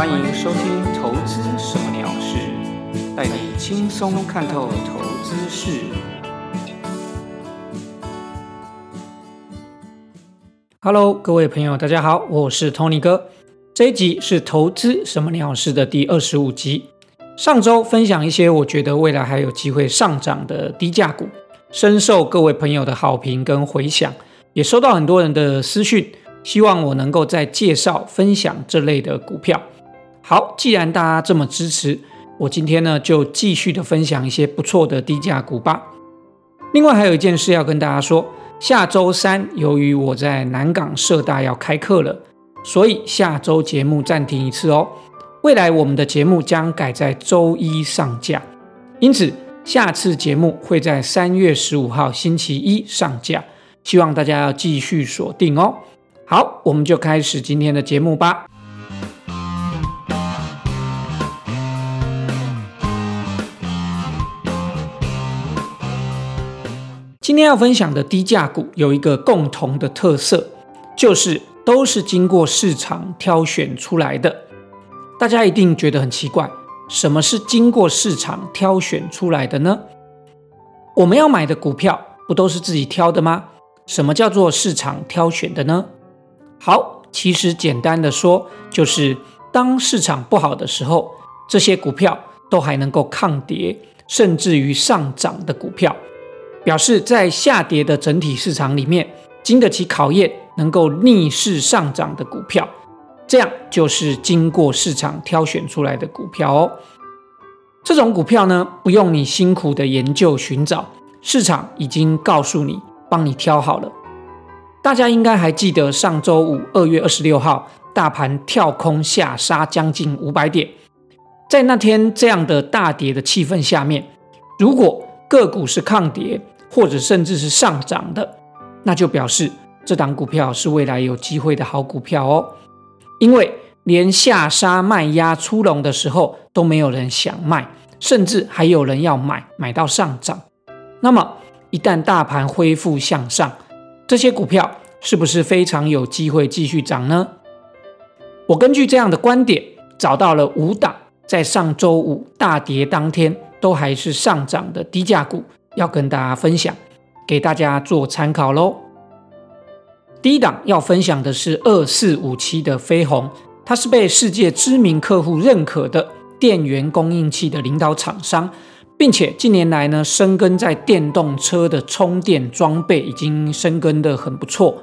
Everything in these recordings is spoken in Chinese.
欢迎收听《投资什么鸟事》，带你轻松看透投资事。Hello，各位朋友，大家好，我是 Tony 哥。这一集是《投资什么鸟事》的第二十五集。上周分享一些我觉得未来还有机会上涨的低价股，深受各位朋友的好评跟回响，也收到很多人的私讯，希望我能够再介绍分享这类的股票。好，既然大家这么支持，我今天呢就继续的分享一些不错的低价股吧。另外还有一件事要跟大家说，下周三由于我在南港社大要开课了，所以下周节目暂停一次哦。未来我们的节目将改在周一上架，因此下次节目会在三月十五号星期一上架，希望大家要继续锁定哦。好，我们就开始今天的节目吧。今天要分享的低价股有一个共同的特色，就是都是经过市场挑选出来的。大家一定觉得很奇怪，什么是经过市场挑选出来的呢？我们要买的股票不都是自己挑的吗？什么叫做市场挑选的呢？好，其实简单的说，就是当市场不好的时候，这些股票都还能够抗跌，甚至于上涨的股票。表示在下跌的整体市场里面，经得起考验，能够逆势上涨的股票，这样就是经过市场挑选出来的股票哦。这种股票呢，不用你辛苦的研究寻找，市场已经告诉你，帮你挑好了。大家应该还记得上周五二月二十六号，大盘跳空下杀将近五百点，在那天这样的大跌的气氛下面，如果个股是抗跌。或者甚至是上涨的，那就表示这档股票是未来有机会的好股票哦。因为连下杀卖压出笼的时候都没有人想卖，甚至还有人要买，买到上涨。那么一旦大盘恢复向上，这些股票是不是非常有机会继续涨呢？我根据这样的观点，找到了五档在上周五大跌当天都还是上涨的低价股。要跟大家分享，给大家做参考喽。第一档要分享的是二四五七的飞鸿，它是被世界知名客户认可的电源供应器的领导厂商，并且近年来呢，深耕在电动车的充电装备已经深耕的很不错，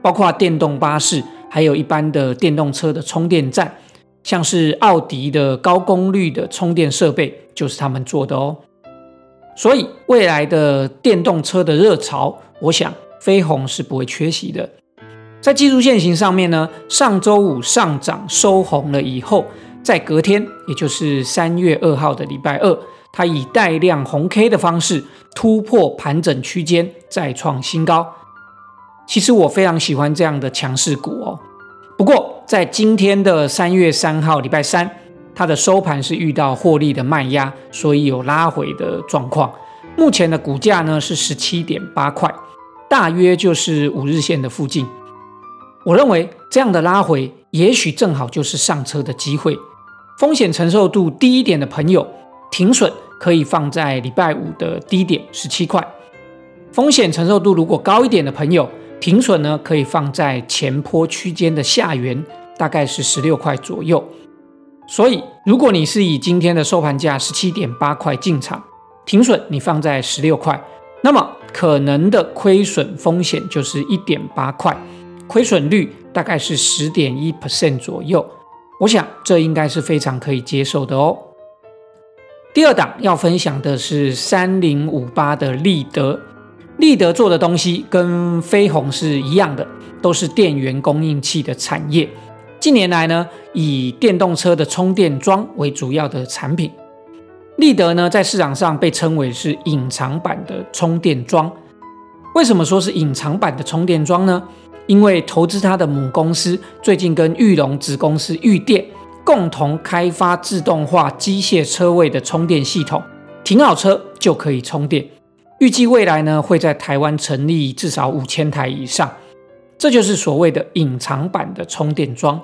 包括电动巴士，还有一般的电动车的充电站，像是奥迪的高功率的充电设备就是他们做的哦。所以未来的电动车的热潮，我想飞鸿是不会缺席的。在技术线型上面呢，上周五上涨收红了以后，在隔天，也就是三月二号的礼拜二，它以带量红 K 的方式突破盘整区间，再创新高。其实我非常喜欢这样的强势股哦。不过在今天的三月三号礼拜三。它的收盘是遇到获利的卖压，所以有拉回的状况。目前的股价呢是十七点八块，大约就是五日线的附近。我认为这样的拉回，也许正好就是上车的机会。风险承受度低一点的朋友，停损可以放在礼拜五的低点十七块；风险承受度如果高一点的朋友，停损呢可以放在前坡区间的下缘，大概是十六块左右。所以，如果你是以今天的收盘价十七点八块进场，停损你放在十六块，那么可能的亏损风险就是一点八块，亏损率大概是十点一 percent 左右。我想这应该是非常可以接受的哦。第二档要分享的是三零五八的立德，立德做的东西跟飞鸿是一样的，都是电源供应器的产业。近年来呢，以电动车的充电桩为主要的产品。立德呢，在市场上被称为是隐藏版的充电桩。为什么说是隐藏版的充电桩呢？因为投资它的母公司最近跟玉龙子公司玉电共同开发自动化机械车位的充电系统，停好车就可以充电。预计未来呢，会在台湾成立至少五千台以上。这就是所谓的隐藏版的充电桩。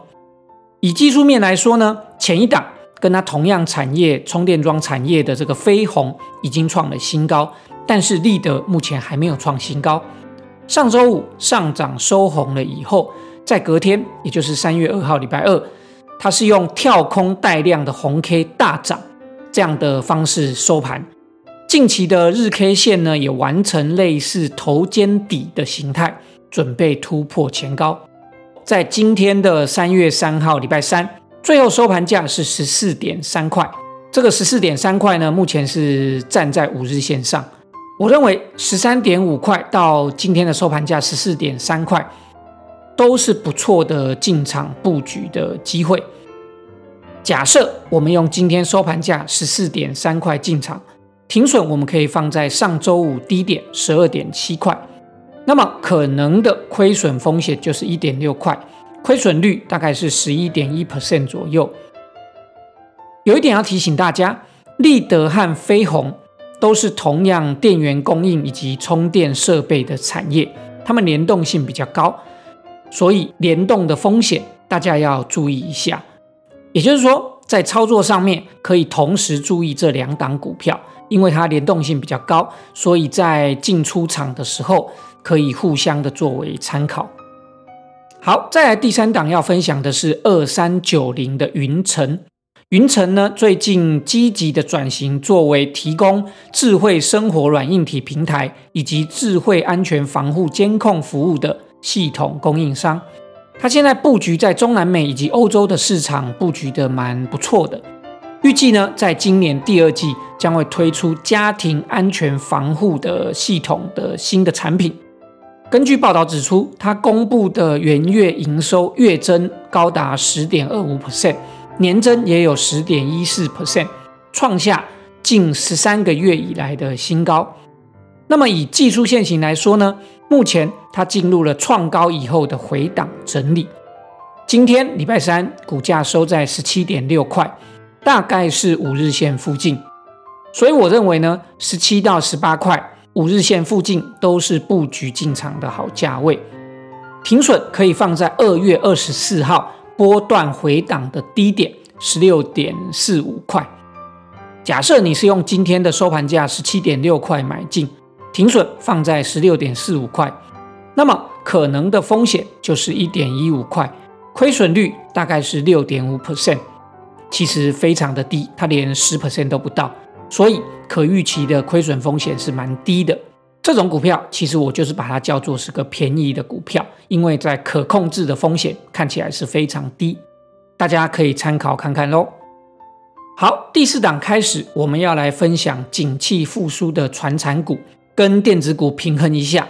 以技术面来说呢，前一档跟它同样产业充电桩产业的这个飞鸿已经创了新高，但是立德目前还没有创新高。上周五上涨收红了以后，在隔天，也就是三月二号礼拜二，它是用跳空带量的红 K 大涨这样的方式收盘。近期的日 K 线呢，也完成类似头肩底的形态，准备突破前高。在今天的三月三号礼拜三，最后收盘价是十四点三块。这个十四点三块呢，目前是站在五日线上。我认为十三点五块到今天的收盘价十四点三块，都是不错的进场布局的机会。假设我们用今天收盘价十四点三块进场，停损我们可以放在上周五低点十二点七块，那么可能的亏损风险就是一点六块，亏损率大概是十一点一 percent 左右。有一点要提醒大家，立德和飞鸿。都是同样电源供应以及充电设备的产业，它们联动性比较高，所以联动的风险大家要注意一下。也就是说，在操作上面可以同时注意这两档股票，因为它联动性比较高，所以在进出场的时候可以互相的作为参考。好，再来第三档要分享的是二三九零的云城。云城呢，最近积极的转型，作为提供智慧生活软硬体平台以及智慧安全防护监控服务的系统供应商。它现在布局在中南美以及欧洲的市场，布局的蛮不错的。预计呢，在今年第二季将会推出家庭安全防护的系统的新的产品。根据报道指出，它公布的元月营收月增高达十点二五 percent。年增也有十点一四 percent，创下近十三个月以来的新高。那么以技术线型来说呢，目前它进入了创高以后的回档整理。今天礼拜三股价收在十七点六块，大概是五日线附近。所以我认为呢，十七到十八块五日线附近都是布局进场的好价位。停损可以放在二月二十四号。波段回档的低点十六点四五块，假设你是用今天的收盘价十七点六块买进，停损放在十六点四五块，那么可能的风险就是一点一五块，亏损率大概是六点五 percent，其实非常的低，它连十 percent 都不到，所以可预期的亏损风险是蛮低的。这种股票其实我就是把它叫做是个便宜的股票，因为在可控制的风险看起来是非常低，大家可以参考看看喽。好，第四档开始，我们要来分享景气复苏的传产股跟电子股平衡一下。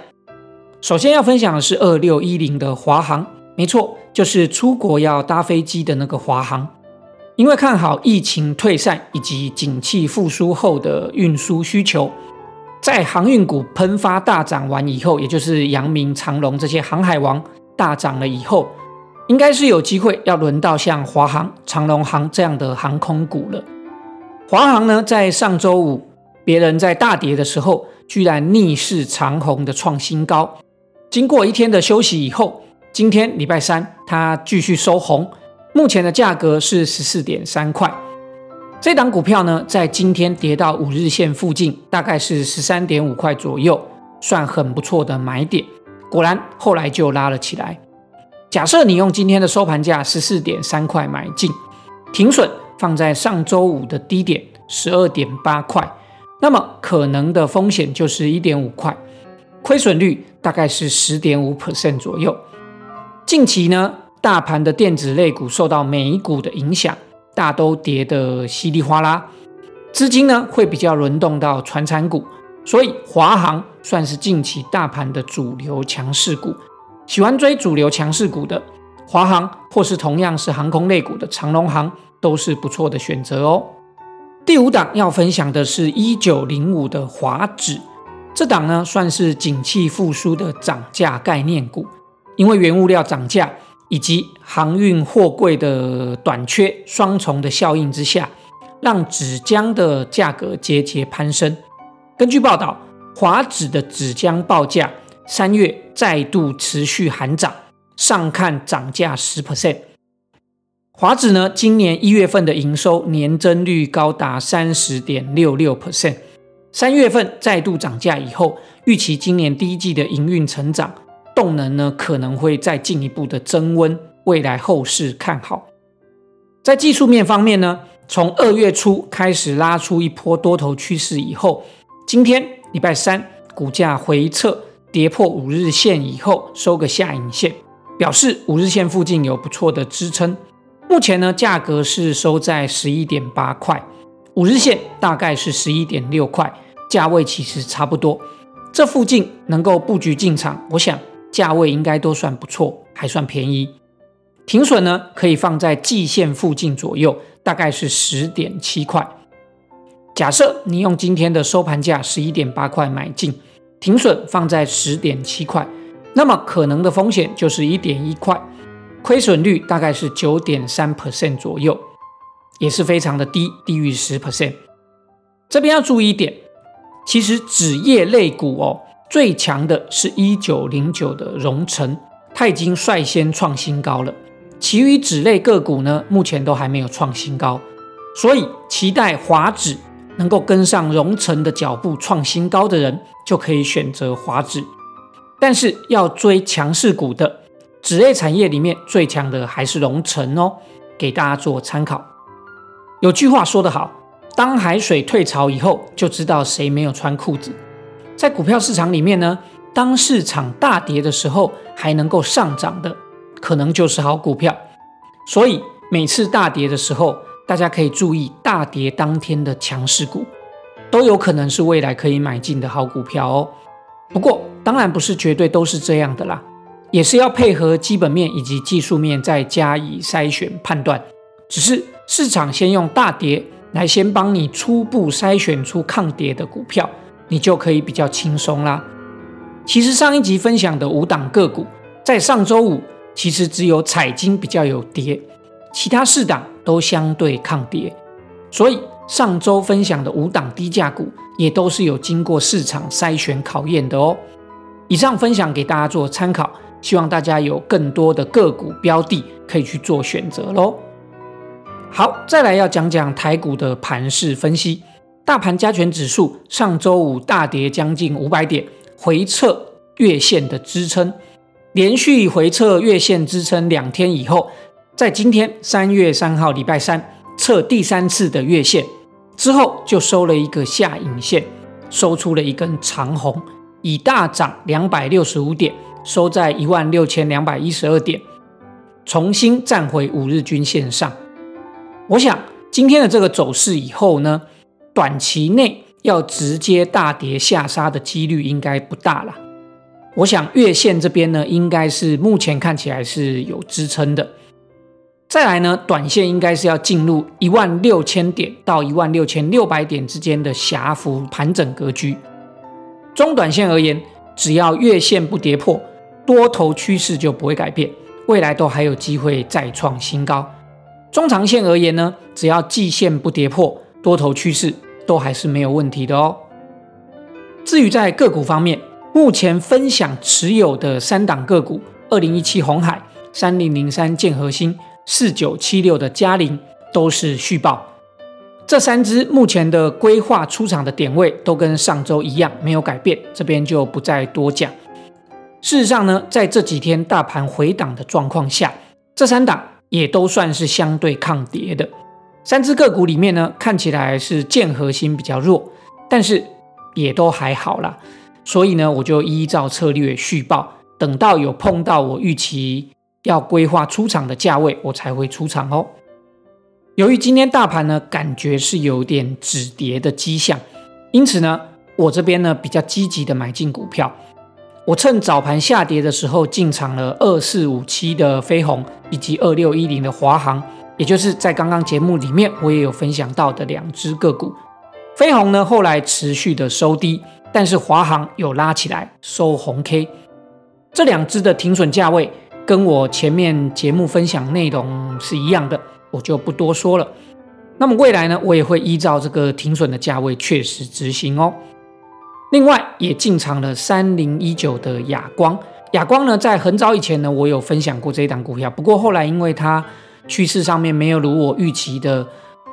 首先要分享的是二六一零的华航，没错，就是出国要搭飞机的那个华航，因为看好疫情退散以及景气复苏后的运输需求。在航运股喷发大涨完以后，也就是阳明、长龙这些航海王大涨了以后，应该是有机会要轮到像华航、长龙航这样的航空股了。华航呢，在上周五别人在大跌的时候，居然逆势长虹的创新高。经过一天的休息以后，今天礼拜三它继续收红，目前的价格是十四点三块。这档股票呢，在今天跌到五日线附近，大概是十三点五块左右，算很不错的买点。果然，后来就拉了起来。假设你用今天的收盘价十四点三块买进，停损放在上周五的低点十二点八块，那么可能的风险就是一点五块，亏损率大概是十点五 percent 左右。近期呢，大盘的电子类股受到美股的影响。大都跌得稀里哗啦，资金呢会比较轮动到船产股，所以华航算是近期大盘的主流强势股。喜欢追主流强势股的华航，或是同样是航空类股的长龙航，都是不错的选择哦。第五档要分享的是一九零五的华指，这档呢算是景气复苏的涨价概念股，因为原物料涨价。以及航运货柜的短缺双重的效应之下，让纸浆的价格节节攀升。根据报道，华纸的纸浆报价三月再度持续喊涨，上看涨价十 percent。华纸呢，今年一月份的营收年增率高达三十点六六 percent，三月份再度涨价以后，预期今年第一季的营运成长动能呢，可能会再进一步的增温，未来后市看好。在技术面方面呢，从二月初开始拉出一波多头趋势以后，今天礼拜三股价回撤跌破五日线以后，收个下影线，表示五日线附近有不错的支撑。目前呢，价格是收在十一点八块，五日线大概是十一点六块，价位其实差不多。这附近能够布局进场，我想价位应该都算不错，还算便宜。停损呢，可以放在季线附近左右，大概是十点七块。假设你用今天的收盘价十一点八块买进，停损放在十点七块，那么可能的风险就是一点一块。亏损率大概是九点三 percent 左右，也是非常的低，低于十 percent。这边要注意一点，其实纸业类股哦，最强的是一九零九的荣成，它已经率先创新高了。其余纸类个股呢，目前都还没有创新高，所以期待华指能够跟上荣成的脚步创新高的人，就可以选择华指。但是要追强势股的。纸类产业里面最强的还是龙城哦，给大家做参考。有句话说得好，当海水退潮以后，就知道谁没有穿裤子。在股票市场里面呢，当市场大跌的时候，还能够上涨的，可能就是好股票。所以每次大跌的时候，大家可以注意大跌当天的强势股，都有可能是未来可以买进的好股票哦。不过当然不是绝对都是这样的啦。也是要配合基本面以及技术面再加以筛选判断，只是市场先用大跌来先帮你初步筛选出抗跌的股票，你就可以比较轻松啦。其实上一集分享的五档个股，在上周五其实只有彩金比较有跌，其他四档都相对抗跌，所以上周分享的五档低价股也都是有经过市场筛选考验的哦。以上分享给大家做参考。希望大家有更多的个股标的可以去做选择喽。好，再来要讲讲台股的盘势分析。大盘加权指数上周五大跌将近五百点，回撤月线的支撑，连续回撤月线支撑两天以后，在今天三月三号礼拜三测第三次的月线之后，就收了一个下影线，收出了一根长红，以大涨两百六十五点。收在一万六千两百一十二点，重新站回五日均线上。我想今天的这个走势以后呢，短期内要直接大跌下杀的几率应该不大了。我想月线这边呢，应该是目前看起来是有支撑的。再来呢，短线应该是要进入一万六千点到一万六千六百点之间的狭幅盘整格局。中短线而言，只要月线不跌破。多头趋势就不会改变，未来都还有机会再创新高。中长线而言呢，只要季线不跌破，多头趋势都还是没有问题的哦。至于在个股方面，目前分享持有的三档个股：二零一七红海、三零零三建核心、四九七六的嘉陵，都是续报。这三只目前的规划出场的点位都跟上周一样，没有改变，这边就不再多讲。事实上呢，在这几天大盘回档的状况下，这三档也都算是相对抗跌的。三只个股里面呢，看起来是建核心比较弱，但是也都还好啦。所以呢，我就依照策略续报，等到有碰到我预期要规划出场的价位，我才会出场哦。由于今天大盘呢，感觉是有点止跌的迹象，因此呢，我这边呢比较积极的买进股票。我趁早盘下跌的时候进场了二四五七的飞鸿以及二六一零的华航，也就是在刚刚节目里面我也有分享到的两只个股。飞鸿呢后来持续的收低，但是华航有拉起来收红 K。这两只的停损价位跟我前面节目分享内容是一样的，我就不多说了。那么未来呢，我也会依照这个停损的价位确实执行哦。另外也进场了三零一九的亚光，亚光呢，在很早以前呢，我有分享过这一档股票，不过后来因为它趋势上面没有如我预期的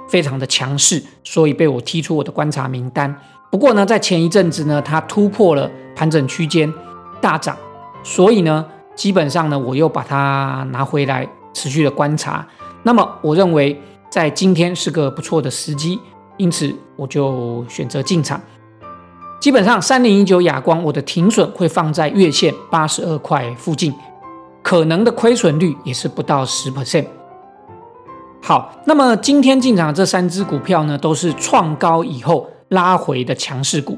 非常的强势，所以被我踢出我的观察名单。不过呢，在前一阵子呢，它突破了盘整区间大涨，所以呢，基本上呢，我又把它拿回来持续的观察。那么我认为在今天是个不错的时机，因此我就选择进场。基本上三零一九亚光，我的停损会放在月线八十二块附近，可能的亏损率也是不到十 percent。好，那么今天进场的这三只股票呢，都是创高以后拉回的强势股，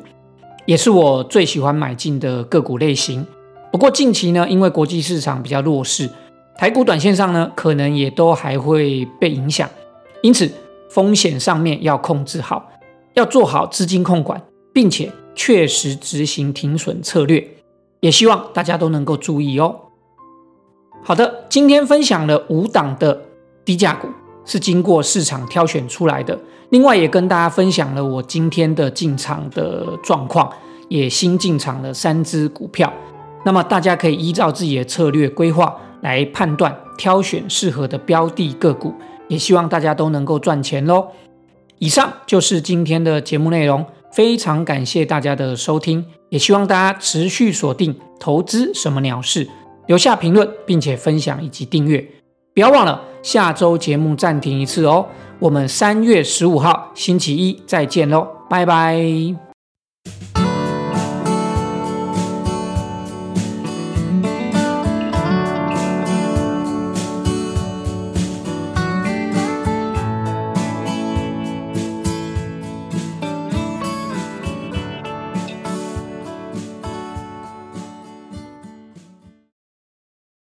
也是我最喜欢买进的个股类型。不过近期呢，因为国际市场比较弱势，台股短线上呢，可能也都还会被影响，因此风险上面要控制好，要做好资金控管，并且。确实执行停损策略，也希望大家都能够注意哦。好的，今天分享了五档的低价股，是经过市场挑选出来的。另外，也跟大家分享了我今天的进场的状况，也新进场了三只股票。那么，大家可以依照自己的策略规划来判断挑选适合的标的个股，也希望大家都能够赚钱喽。以上就是今天的节目内容。非常感谢大家的收听，也希望大家持续锁定投资什么鸟事，留下评论，并且分享以及订阅。不要忘了下周节目暂停一次哦，我们三月十五号星期一再见喽，拜拜。